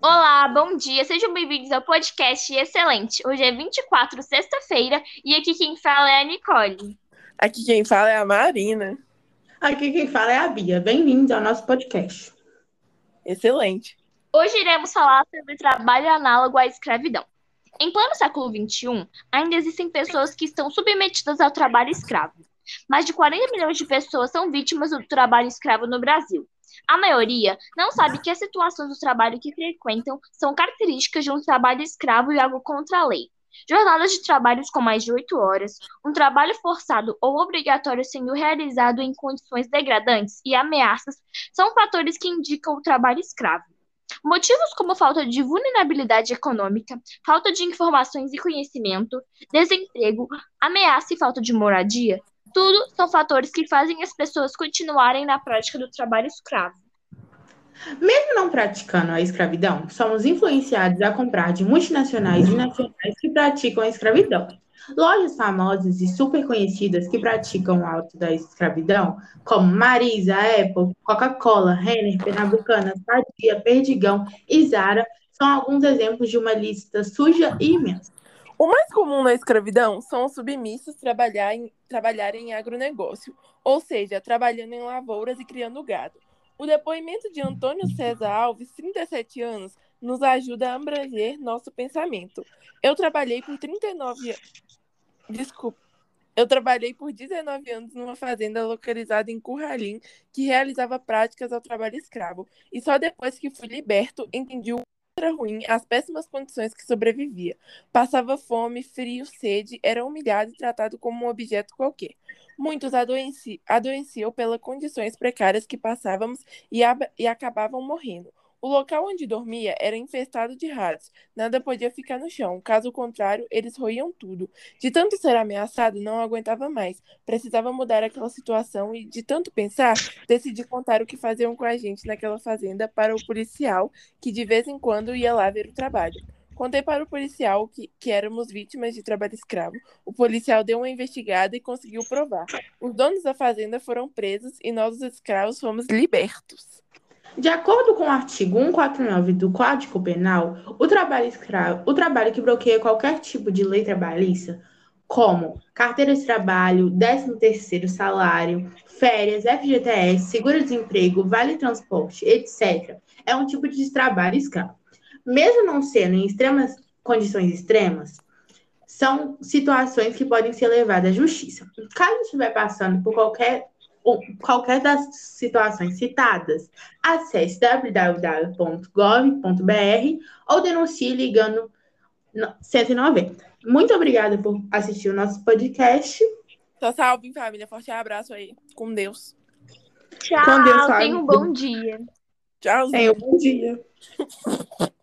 Olá, bom dia, sejam bem-vindos ao podcast Excelente. Hoje é 24, sexta-feira, e aqui quem fala é a Nicole. Aqui quem fala é a Marina. Aqui quem fala é a Bia. Bem-vindos ao nosso podcast. Excelente. Hoje iremos falar sobre trabalho análogo à escravidão. Em pleno século XXI, ainda existem pessoas que estão submetidas ao trabalho escravo. Mais de 40 milhões de pessoas são vítimas do trabalho escravo no Brasil. A maioria não sabe que as situações do trabalho que frequentam são características de um trabalho escravo e algo contra a lei. Jornadas de trabalhos com mais de oito horas, um trabalho forçado ou obrigatório sendo realizado em condições degradantes e ameaças são fatores que indicam o trabalho escravo. Motivos como falta de vulnerabilidade econômica, falta de informações e conhecimento, desemprego, ameaça e falta de moradia tudo são fatores que fazem as pessoas continuarem na prática do trabalho escravo. Mesmo não praticando a escravidão, somos influenciados a comprar de multinacionais e nacionais que praticam a escravidão. Lojas famosas e super conhecidas que praticam o alto da escravidão, como Marisa, Apple, Coca-Cola, Renner, Pernambucana, Sadia, Perdigão e Zara, são alguns exemplos de uma lista suja e imensa. O mais comum na escravidão são os submissos trabalhar em, trabalharem em agronegócio, ou seja, trabalhando em lavouras e criando gado. O depoimento de Antônio César Alves, 37 anos, nos ajuda a abranger nosso pensamento. Eu trabalhei por 39 Desculpa. Eu trabalhei por 19 anos numa fazenda localizada em Curralim, que realizava práticas ao trabalho escravo. E só depois que fui liberto, entendi o ruim, as péssimas condições que sobrevivia. Passava fome, frio, sede, era humilhado e tratado como um objeto qualquer. Muitos adoeci adoeciam pelas condições precárias que passávamos e, e acabavam morrendo. O local onde dormia era infestado de ratos. Nada podia ficar no chão. Caso contrário, eles roíam tudo. De tanto ser ameaçado, não aguentava mais. Precisava mudar aquela situação e, de tanto pensar, decidi contar o que faziam com a gente naquela fazenda para o policial, que de vez em quando ia lá ver o trabalho. Contei para o policial que, que éramos vítimas de trabalho escravo. O policial deu uma investigada e conseguiu provar. Os donos da fazenda foram presos e nós, os escravos, fomos libertos. De acordo com o artigo 149 do Código Penal, o trabalho escravo, o trabalho que bloqueia qualquer tipo de lei trabalhista, como carteira de trabalho, 13º salário, férias, FGTS, seguro-desemprego, vale-transporte, etc., é um tipo de trabalho escravo. Mesmo não sendo em extremas condições extremas, são situações que podem ser levadas à justiça. Caso estiver passando por qualquer qualquer das situações citadas, acesse www.gov.br ou denuncie ligando 190. Muito obrigada por assistir o nosso podcast. Tchau, salve, família. Forte abraço aí. Com Deus. Tchau. Com Deus, tenha um bom dia. Tchau. Tenha um bom dia.